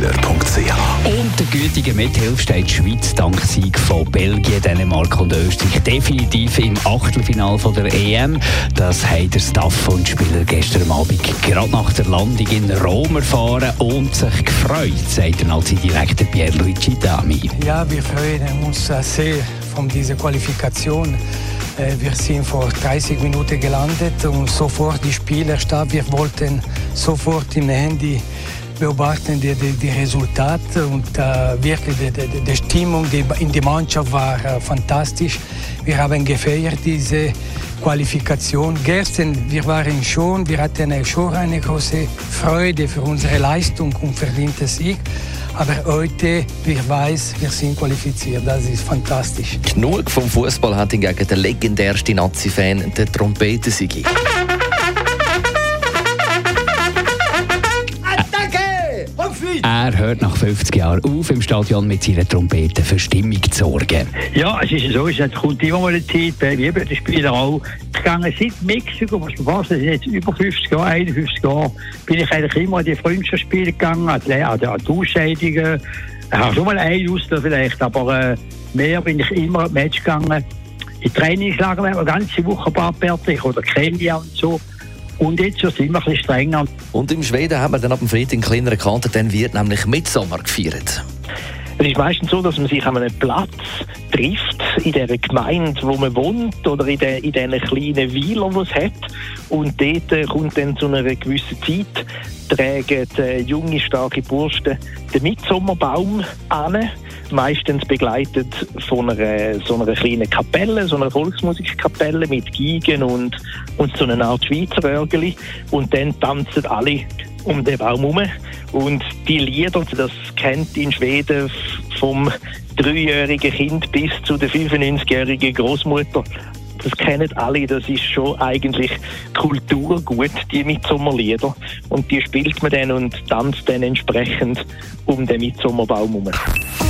AlexanderKeller.ch Und der gütige Mithilfe steht die Schweiz dank Sieg von Belgien, Dänemark und Österreich definitiv im Achtelfinal von der EM. Das haben der Staff und Spieler gestern Abend gerade nach der Landung in Rom erfahren und sich gefreut, sagt der Nazi-Direktor Pierluigi Dami. Ja, wir freuen uns sehr von dieser Qualifikation. Äh, wir sind vor 30 Minuten gelandet und sofort die Spieler starb. Wir wollten sofort im Handy beobachten die, die, die Resultate und äh, wirklich die, die, die Stimmung die in der Mannschaft war äh, fantastisch. Wir haben gefeiert diese Qualifikation. Gestern, wir waren schon, wir hatten schon eine große Freude für unsere Leistung und verdiente Sieg. Aber heute, ich weiß, wir sind qualifiziert. Das ist fantastisch. Genug vom Fußball hat hingegen der legendärste Nazi-Fan, der Trompetensigi. Er hört nach 50 Jahren auf, im Stadion mit seiner Trompete für Stimmung zu sorgen. Ja, es ist so, es kommt immer mal eine Zeit, wie eben die Spieler auch. Gehe seit Mexiko, was man fast, das ist jetzt über 50 Jahre, 51 Jahre, bin ich eigentlich immer an die Freundschaftsspiele gegangen, an die, an die, an die Ausscheidungen. Ich habe schon mal ein Auster vielleicht, aber äh, mehr bin ich immer an Match gegangen. In Trainingslager haben wir ganze Woche paar fertig oder Kenia und so. Und jetzt sind wir ein bisschen strenger. Und im Schweden haben wir dann ab dem Freitag einen kleineren Kater, dann wird nämlich Mitsommer gefeiert. Es ist meistens so, dass man sich an einem Platz trifft, in der Gemeinde, wo man wohnt, oder in, den, in diesen kleinen Weilern, die es hat. Und dort äh, kommt dann zu einer gewissen Zeit, tragen äh, junge, starke Burschen den Mitsommerbaum an meistens begleitet von einer, so einer kleinen Kapelle, so einer Volksmusikkapelle mit Gigen und, und so einer Art Schweizer Örgeli. Und dann tanzen alle um den Baum herum. Und die Lieder, das kennt in Schweden vom dreijährigen Kind bis zu der 95-jährigen Großmutter. Das kennen alle, das ist schon eigentlich Kulturgut, die Mitsommerlieder. Und die spielt man dann und tanzt dann entsprechend um den Mitsommerbaum herum.